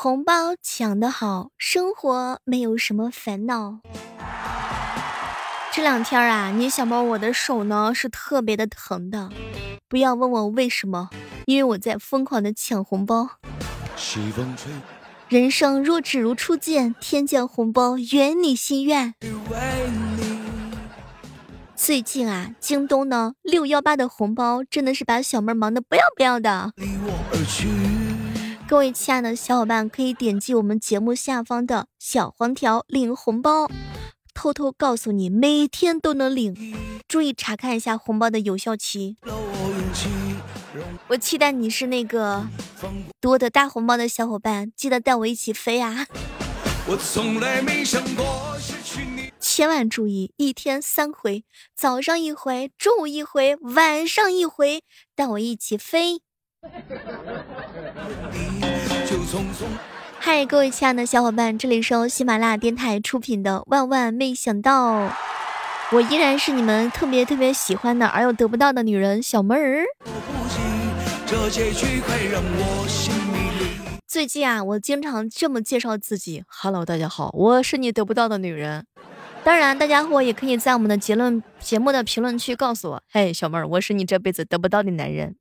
红包抢得好，生活没有什么烦恼。这两天啊，你小猫我的手呢是特别的疼的，不要问我为什么，因为我在疯狂的抢红包。人生若只如初见，天降红包圆你心愿。最近啊，京东呢六幺八的红包真的是把小妹忙得不要不要的。各位亲爱的小伙伴，可以点击我们节目下方的小黄条领红包。偷偷告诉你，每天都能领，注意查看一下红包的有效期。我期待你是那个多的大红包的小伙伴，记得带我一起飞啊！千万注意，一天三回，早上一回，中午一回，晚上一回，带我一起飞。嗨，各位亲爱的小伙伴，这里是由喜马拉雅电台出品的《万万没想到》，我依然是你们特别特别喜欢的而又得不到的女人小妹儿。最近啊，我经常这么介绍自己：Hello，大家好，我是你得不到的女人。当然，大家伙也可以在我们的结论节目的评论区告诉我：嘿，小妹儿，我是你这辈子得不到的男人。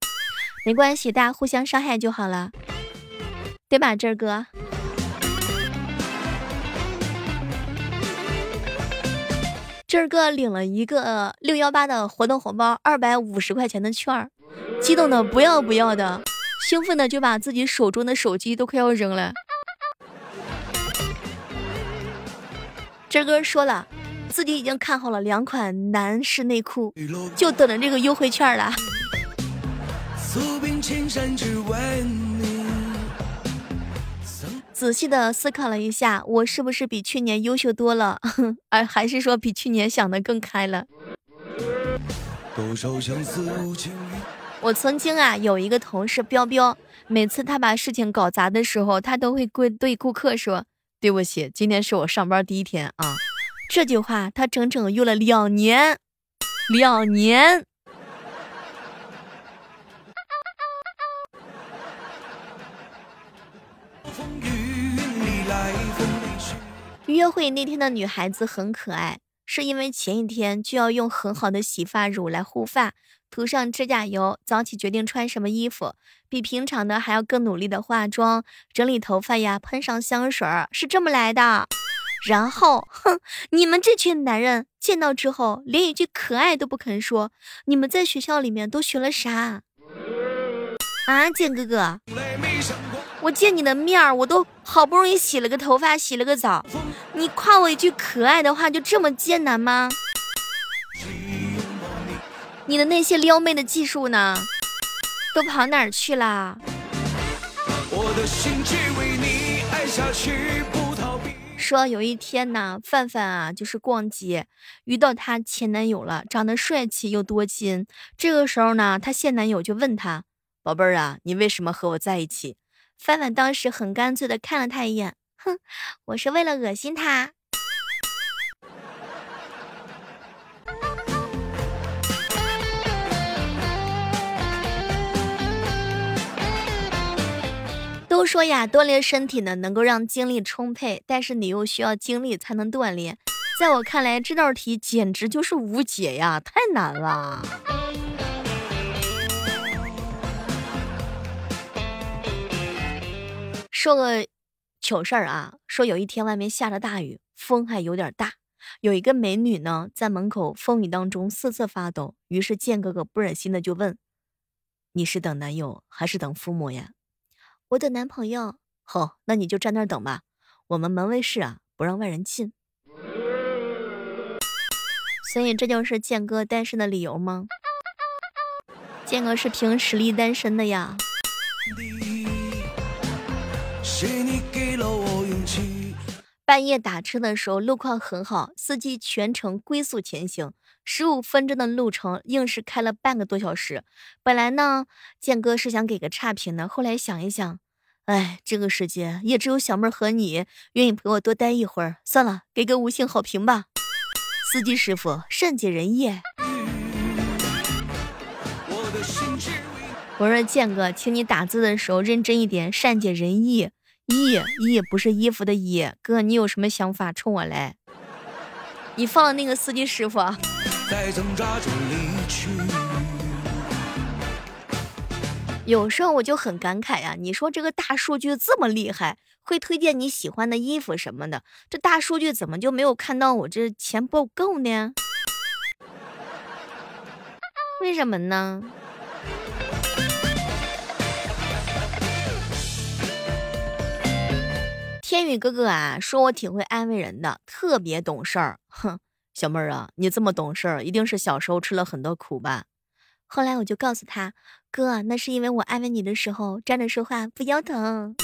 没关系，大家互相伤害就好了，对吧，这儿哥？这儿哥领了一个六幺八的活动红包，二百五十块钱的券儿，激动的不要不要的，兴奋的就把自己手中的手机都快要扔了。这儿哥说了，自己已经看好了两款男士内裤，就等着这个优惠券了。仔细的思考了一下，我是不是比去年优秀多了？而还是说比去年想的更开了？我曾经啊有一个同事彪彪，每次他把事情搞砸的时候，他都会对对顾客说：“对不起，今天是我上班第一天啊。”这句话他整整用了两年，两年。约会那天的女孩子很可爱，是因为前一天就要用很好的洗发乳来护发，涂上指甲油，早起决定穿什么衣服，比平常的还要更努力的化妆、整理头发呀，喷上香水儿，是这么来的。然后，哼，你们这群男人见到之后连一句可爱都不肯说，你们在学校里面都学了啥？啊，建哥哥。我见你的面儿，我都好不容易洗了个头发，洗了个澡，你夸我一句可爱的话就这么艰难吗？你的那些撩妹的技术呢？都跑哪儿去了？说有一天呢，范范啊，就是逛街遇到她前男友了，长得帅气又多金。这个时候呢，她现男友就问她：“宝贝儿啊，你为什么和我在一起？”范范当时很干脆的看了他一眼，哼，我是为了恶心他。都说呀，锻炼身体呢能够让精力充沛，但是你又需要精力才能锻炼。在我看来，这道题简直就是无解呀，太难了。说个糗事儿啊，说有一天外面下着大雨，风还有点大，有一个美女呢在门口风雨当中瑟瑟发抖。于是剑哥哥不忍心的就问：“你是等男友还是等父母呀？”“我等男朋友。”“好，那你就站那等吧，我们门卫室啊不让外人进。”所以这就是剑哥单身的理由吗？剑哥是凭实力单身的呀。半夜打车的时候，路况很好，司机全程龟速前行，十五分钟的路程硬是开了半个多小时。本来呢，建哥是想给个差评的，后来想一想，哎，这个世界也只有小妹和你愿意陪我多待一会儿，算了，给个五星好评吧。司机师傅善解人意。我说建哥，请你打字的时候认真一点，善解人意。衣衣不是衣服的衣。哥，你有什么想法？冲我来。你放了那个司机师傅。有时候我就很感慨呀，你说这个大数据这么厉害，会推荐你喜欢的衣服什么的，这大数据怎么就没有看到我这钱不够呢？为什么呢？天宇哥哥啊，说我挺会安慰人的，特别懂事儿。哼，小妹儿啊，你这么懂事儿，一定是小时候吃了很多苦吧？后来我就告诉他，哥，那是因为我安慰你的时候站着说话不腰疼。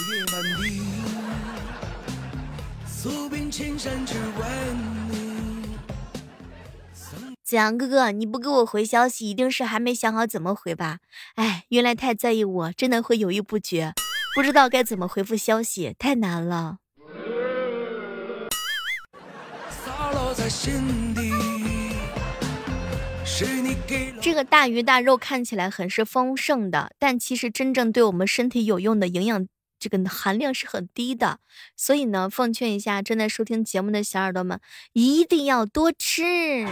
子阳哥哥，你不给我回消息，一定是还没想好怎么回吧？哎，原来太在意我，真的会犹豫不决。不知道该怎么回复消息，太难了。这个大鱼大肉看起来很是丰盛的，但其实真正对我们身体有用的营养，这个含量是很低的。所以呢，奉劝一下正在收听节目的小耳朵们，一定要多吃。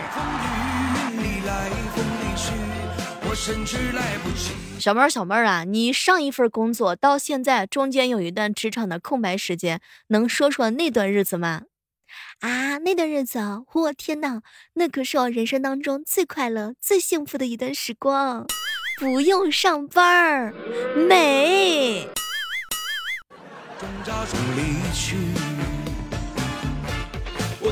小妹儿，小妹儿啊，你上一份工作到现在中间有一段职场的空白时间，能说说那段日子吗？啊，那段日子啊，我天哪，那可是我人生当中最快乐、最幸福的一段时光，不用上班儿，美。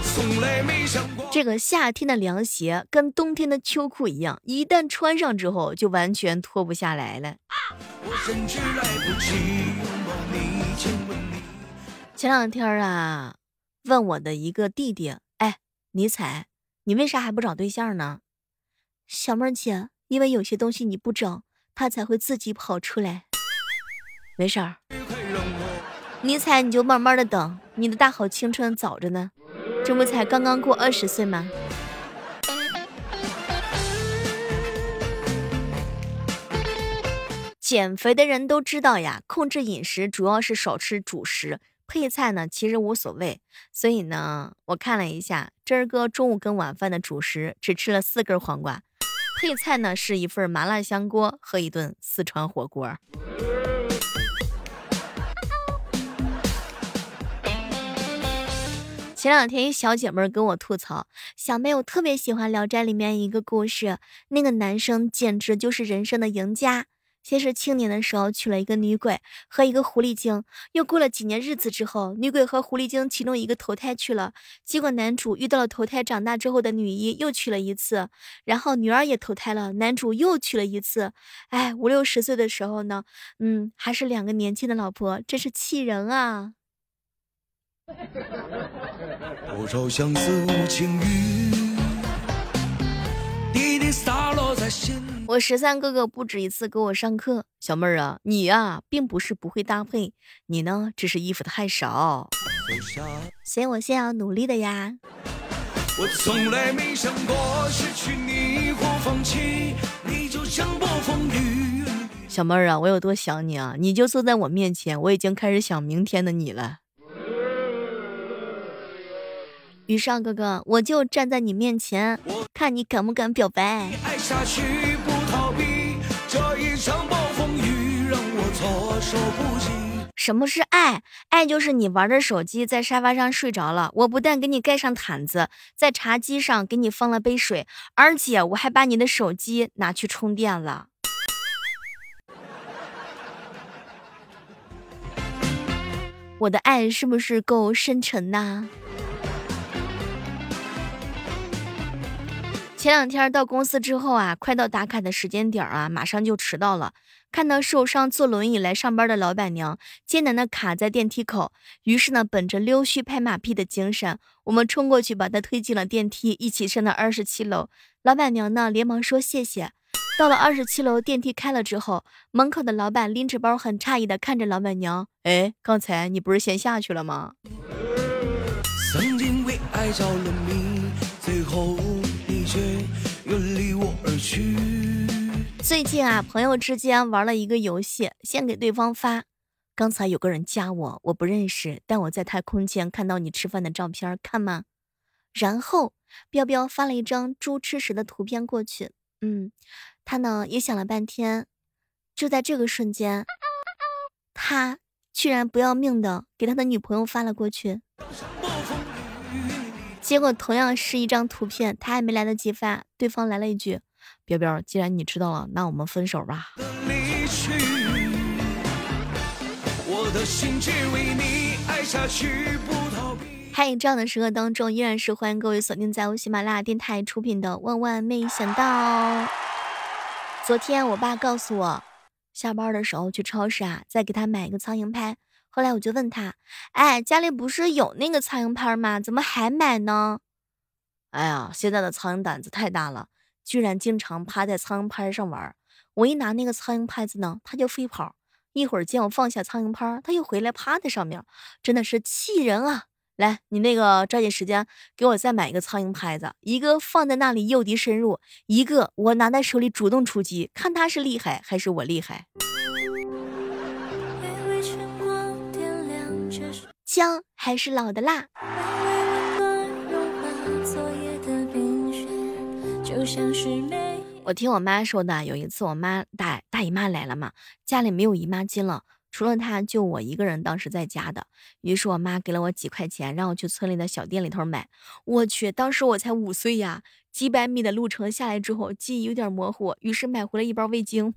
从来没想过这个夏天的凉鞋跟冬天的秋裤一样，一旦穿上之后就完全脱不下来了。前两天啊，问我的一个弟弟，哎，尼采，你为啥还不找对象呢？小妹儿姐，因为有些东西你不找，它才会自己跑出来。没事儿，尼采你就慢慢的等，你的大好青春早着呢。这不才刚刚过二十岁吗？减肥的人都知道呀，控制饮食主要是少吃主食，配菜呢其实无所谓。所以呢，我看了一下，真儿哥中午跟晚饭的主食只吃了四根黄瓜，配菜呢是一份麻辣香锅和一顿四川火锅。前两天，一小姐妹跟我吐槽：“小妹，我特别喜欢《聊斋》里面一个故事，那个男生简直就是人生的赢家。先是青年的时候娶了一个女鬼和一个狐狸精，又过了几年日子之后，女鬼和狐狸精其中一个投胎去了，结果男主遇到了投胎长大之后的女一，又娶了一次，然后女儿也投胎了，男主又娶了一次。哎，五六十岁的时候呢，嗯，还是两个年轻的老婆，真是气人啊！” 多少相思无情雨，滴滴洒落在心。我十三哥哥不止一次给我上课，小妹儿啊，你呀并不是不会搭配，你呢只是衣服太少，所以我现在要努力的呀。我从来没想过失去你或放弃你，就像暴风雨。小妹儿啊，我有多想你啊？你就坐在我面前，我已经开始想明天的你了。雨少哥哥，我就站在你面前，看你敢不敢表白。什么是爱？爱就是你玩着手机在沙发上睡着了，我不但给你盖上毯子，在茶几上给你放了杯水，而且我还把你的手机拿去充电了。我的爱是不是够深沉呐？前两天到公司之后啊，快到打卡的时间点啊，马上就迟到了。看到受伤坐轮椅来上班的老板娘艰难的卡在电梯口，于是呢，本着溜须拍马屁的精神，我们冲过去把她推进了电梯，一起上到二十七楼。老板娘呢，连忙说谢谢。到了二十七楼，电梯开了之后，门口的老板拎着包，很诧异的看着老板娘：“哎，刚才你不是先下去了吗？”曾经为爱着了迷，最后。最近啊，朋友之间玩了一个游戏，先给对方发，刚才有个人加我，我不认识，但我在太空间看到你吃饭的照片，看吗？然后彪彪发了一张猪吃屎的图片过去。嗯，他呢也想了半天，就在这个瞬间，他居然不要命的给他的女朋友发了过去。结果同样是一张图片，他还没来得及发，对方来了一句：“彪彪，既然你知道了，那我们分手吧。”嗨，这样的时刻当中，依然是欢迎各位锁定在我喜马拉雅电台出品的《万万没想到》。昨天我爸告诉我，下班的时候去超市啊，再给他买一个苍蝇拍。后来我就问他，哎，家里不是有那个苍蝇拍吗？怎么还买呢？哎呀，现在的苍蝇胆子太大了，居然经常趴在苍蝇拍上玩。我一拿那个苍蝇拍子呢，他就飞跑。一会儿见我放下苍蝇拍，他又回来趴在上面，真的是气人啊！来，你那个抓紧时间给我再买一个苍蝇拍子，一个放在那里诱敌深入，一个我拿在手里主动出击，看他是厉害还是我厉害。姜还是老的辣。我听我妈说的，有一次我妈大大姨妈来了嘛，家里没有姨妈巾了，除了她就我一个人当时在家的。于是我妈给了我几块钱，让我去村里的小店里头买。我去，当时我才五岁呀，几百米的路程下来之后，记忆有点模糊，于是买回了一包味精。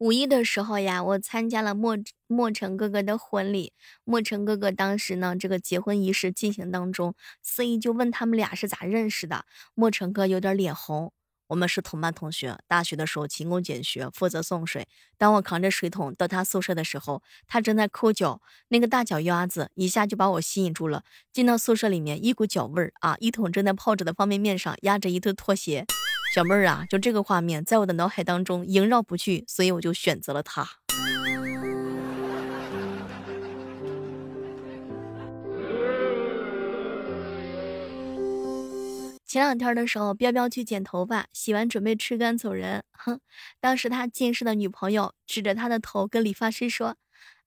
五一的时候呀，我参加了莫莫尘哥哥的婚礼。莫尘哥哥当时呢，这个结婚仪式进行当中，司仪就问他们俩是咋认识的。莫尘哥有点脸红。我们是同班同学，大学的时候勤工俭学，负责送水。当我扛着水桶到他宿舍的时候，他正在抠脚，那个大脚丫子一下就把我吸引住了。进到宿舍里面，一股脚味儿啊，一桶正在泡着的方便面上压着一对拖鞋。小妹儿啊，就这个画面在我的脑海当中萦绕不去，所以我就选择了他。前两天的时候，彪彪去剪头发，洗完准备吃干走人。哼，当时他近视的女朋友指着他的头跟理发师说：“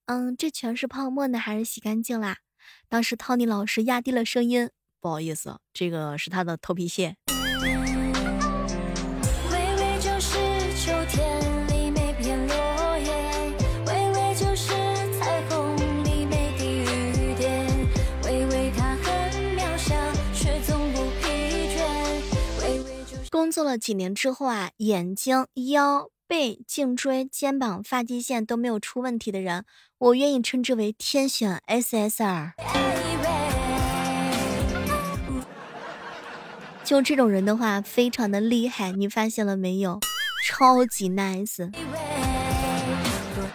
嗯，这全是泡沫呢，还是洗干净啦？”当时 Tony 老师压低了声音：“不好意思，这个是他的头皮屑。”工作了几年之后啊，眼睛、腰、背、颈椎、肩膀、发际线都没有出问题的人，我愿意称之为天选 SSR。就这种人的话，非常的厉害，你发现了没有？超级 nice。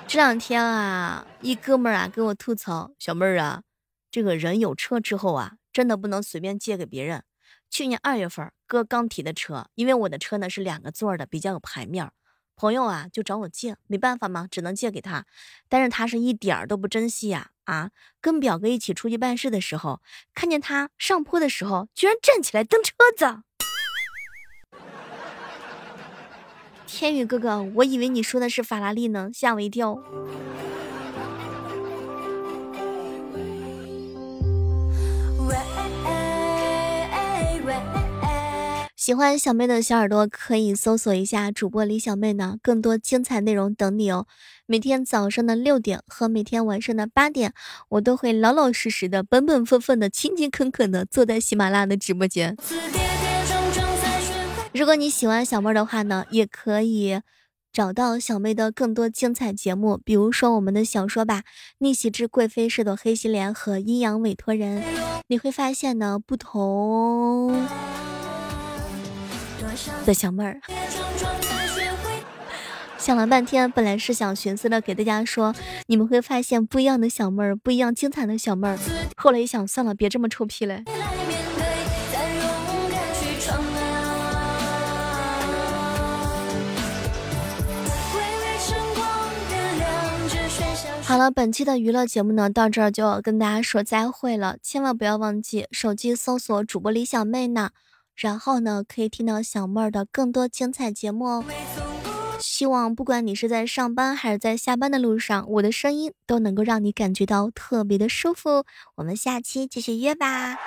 这两天啊，一哥们儿啊给我吐槽，小妹儿啊，这个人有车之后啊，真的不能随便借给别人。去年二月份，哥刚提的车，因为我的车呢是两个座的，比较有排面。朋友啊就找我借，没办法嘛，只能借给他。但是他是一点儿都不珍惜呀！啊，跟表哥一起出去办事的时候，看见他上坡的时候，居然站起来蹬车子。天宇哥哥，我以为你说的是法拉利呢，吓我一跳。喜欢小妹的小耳朵可以搜索一下主播李小妹呢，更多精彩内容等你哦。每天早上的六点和每天晚上的八点，我都会老老实实的、本本分分的、勤勤恳恳的坐在喜马拉雅的直播间。如果你喜欢小妹的话呢，也可以找到小妹的更多精彩节目，比如说我们的小说吧，《逆袭之贵妃是朵黑心莲》和《阴阳委托人》，你会发现呢，不同。的小妹儿，想了半天，本来是想寻思的给大家说，你们会发现不一样的小妹儿，不一样精彩的小妹儿。后来一想，算了，别这么臭屁了。好了，本期的娱乐节目呢，到这儿就要跟大家说再会了。千万不要忘记手机搜索主播李小妹呢，然后呢可以听到小妹儿的更多精彩节目哦。希望不管你是在上班还是在下班的路上，我的声音都能够让你感觉到特别的舒服。我们下期继续约吧。